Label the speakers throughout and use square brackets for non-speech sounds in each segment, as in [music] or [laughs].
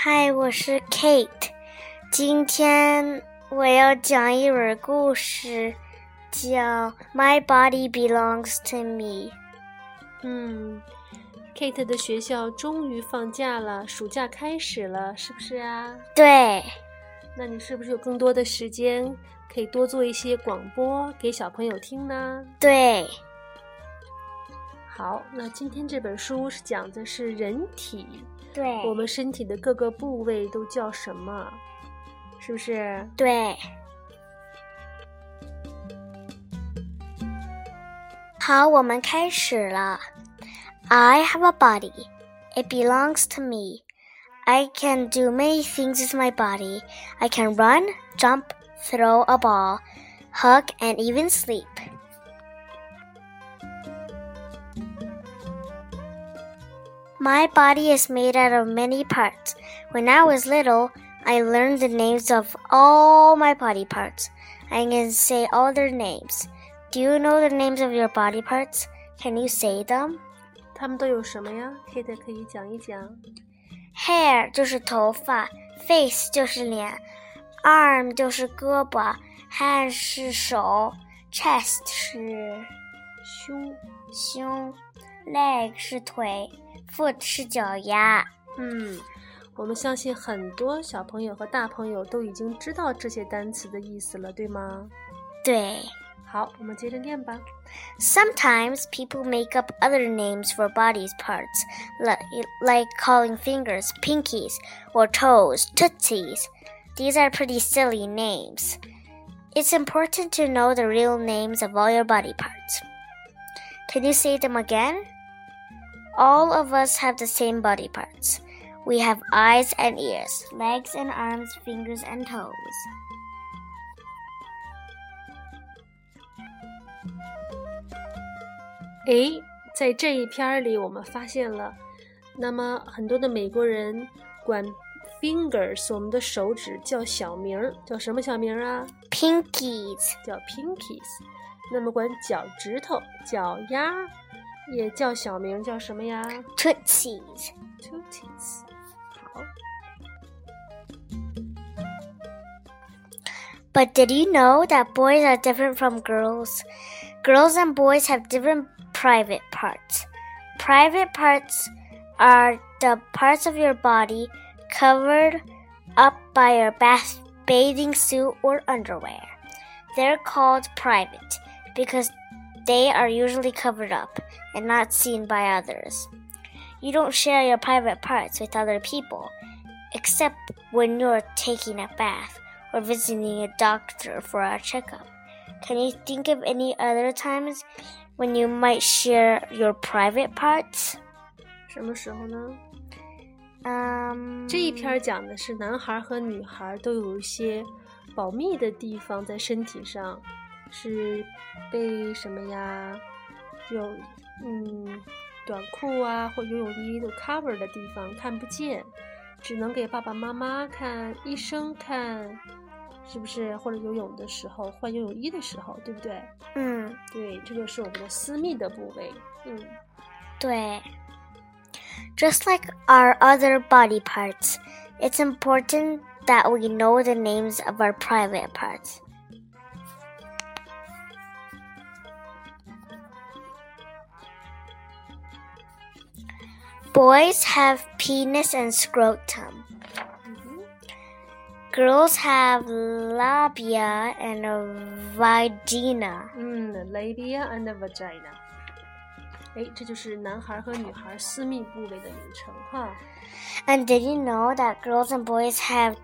Speaker 1: 嗨，我是 Kate。今天我要讲一本故事，叫《My Body Belongs to Me》。
Speaker 2: 嗯，Kate 的学校终于放假了，暑假开始了，是不是啊？
Speaker 1: 对。
Speaker 2: 那你是不是有更多的时间可以多做一些广播给小朋友听呢？
Speaker 1: 对。
Speaker 2: 好，那今天这本书是讲的是人体，
Speaker 1: 对，
Speaker 2: 我们身体的各个部位都叫什么？是不是？
Speaker 1: 对。好，我们开始了。I have a body. It belongs to me. I can do many things with my body. I can run, jump, throw a ball, hug, and even sleep. My body is made out of many parts. When I was little, I learned the names of all my body parts. I can say all their names. Do you know the names of your body parts? Can you say them?
Speaker 2: 它们都有什么呀？Kate 可以讲一讲。
Speaker 1: Hair 就是头发，face 就是脸，arm 就是胳膊，hand 是手，chest 是
Speaker 2: 胸
Speaker 1: 胸，leg 是腿。 foot 是脚丫。
Speaker 2: 嗯，我们相信很多小朋友和大朋友都已经知道这些单词的意思了，对吗？
Speaker 1: 对。
Speaker 2: 好，我们接着念吧。
Speaker 1: Sometimes people make up other names for body parts, like, like calling fingers pinkies or toes tootsies. These are pretty silly names. It's important to know the real names of all your body parts. Can you say them again? All of us have the same body parts. We have eyes and ears, legs and arms, fingers and toes.
Speaker 2: 诶，在这一篇里，我们发现了，那么很多的美国人管 fingers 我们的手指叫小名儿，叫什么小名儿啊？
Speaker 1: Pinkies，
Speaker 2: 叫 pinkies。那么管脚趾头、脚丫。 也叫小名叫什么呀？Tootsies。Tootsies。好。
Speaker 1: But did you know that boys are different from girls? Girls and boys have different private parts. Private parts are the parts of your body covered up by your bath bathing suit or underwear. They're called private because they are usually covered up and not seen by others. You don't share your private parts with other people, except when you're taking a bath or visiting a doctor for a checkup. Can you think of any other times when you might share your private parts?
Speaker 2: 什么时候呢？
Speaker 1: 嗯，
Speaker 2: 这一篇讲的是男孩和女孩都有一些保密的地方在身体上。 是被什么呀？有嗯，短裤啊或游泳衣都 cover 的地方看不见，只能给爸爸妈妈看、医生看，是不是？或者游泳的时候换游泳衣的时候，对不对？
Speaker 1: 嗯，
Speaker 2: 对，这就是我们的私密的部位。嗯，
Speaker 1: 对。Just like our other body parts, it's important that we know the names of our private parts. Boys have penis and scrotum.
Speaker 2: Mm-hmm.
Speaker 1: Girls have labia and a vagina.
Speaker 2: Mm, labia and a vagina. 哎，这就是男孩和女孩私密部位的名称哈。
Speaker 1: And did you know that girls and boys have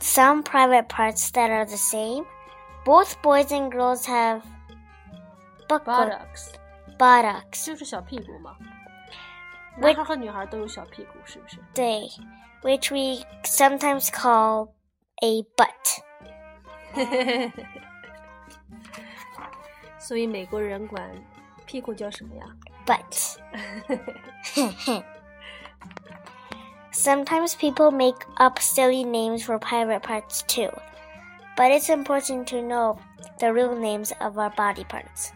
Speaker 1: some private parts that are the same? Both boys and girls have
Speaker 2: buttocks.
Speaker 1: Buttocks.
Speaker 2: 就是小屁股嘛。 男孩和女孩都有小屁股，是不是？
Speaker 1: 对，which we sometimes call a butt。[laughs]
Speaker 2: 所以美国人管屁股叫什么呀？
Speaker 1: Butt。Sometimes [laughs] people make up silly names for private parts too, but it's important to know the real names of our body parts.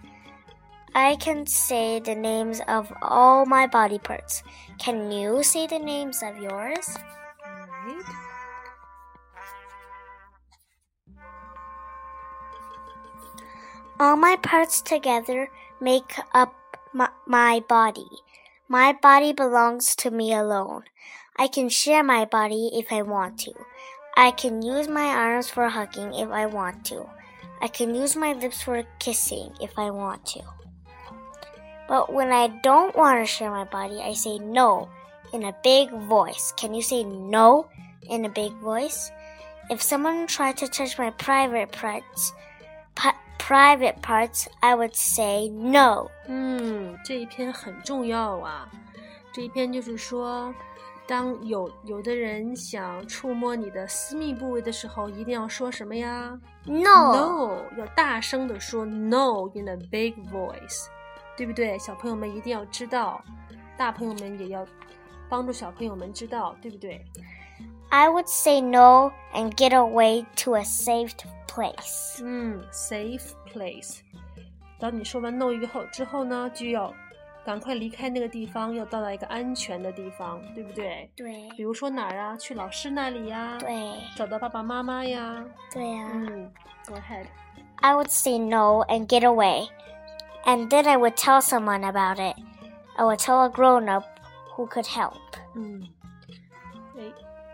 Speaker 1: I can say the names of all my body parts. Can you say the names of yours? All my parts together make up my, my, body. My body belongs to me alone. I can share my body if I want to. I can use my arms for hugging if I want to. I can use my lips for kissing if I want to. But when I don't want to share my body, I say no in a big voice. Can you say no in a big voice? If someone tried to touch my private parts, private parts, I would say no.
Speaker 2: 嗯，这一篇很重要啊。这一篇就是说，当有有的人想触摸你的私密部位的时候，一定要说什么呀？
Speaker 1: No，
Speaker 2: 要大声的说 no in a big voice， 对不对？小朋友们一定要知道，大朋友们也要帮助小朋友们知道，对不对？
Speaker 1: I would say no and get away to a safe place.
Speaker 2: 嗯，safe place。当你说完 no 以后之后呢，就要赶快离开那个地方，要到达一个安全的地方，对不对？
Speaker 1: 对。
Speaker 2: 比如说哪儿啊？去老师那里呀？
Speaker 1: 对。
Speaker 2: 找到爸爸妈妈呀？
Speaker 1: 对呀。
Speaker 2: 嗯，Go ahead.
Speaker 1: I would say no and get away, and then I would tell someone about it. I would tell a grown up who could help.
Speaker 2: 嗯。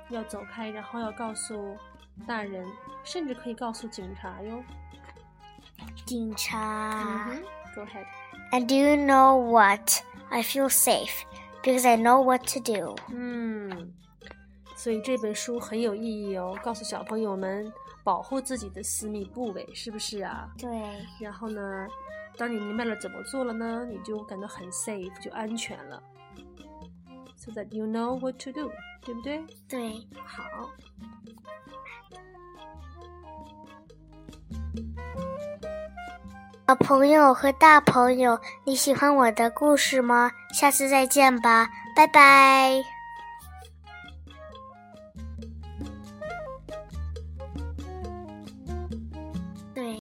Speaker 2: 要走开，然后要告诉大人，甚至可以告诉警察哟。
Speaker 1: 警察。
Speaker 2: Mm -hmm. Go ahead.
Speaker 1: And do you know what? I feel safe because I know what to do.
Speaker 2: 嗯，所以这本书很有意义哦，告诉小朋友们保护自己的私密部位，是不是啊？
Speaker 1: 对。
Speaker 2: 然后呢， 当你明白了怎么做了呢，你就感到很 safe，就安全了。So that you know what to do. 对不对？
Speaker 1: 对，
Speaker 2: 好。
Speaker 1: 小朋友和大朋友，你喜欢我的故事吗？下次再见吧，拜拜。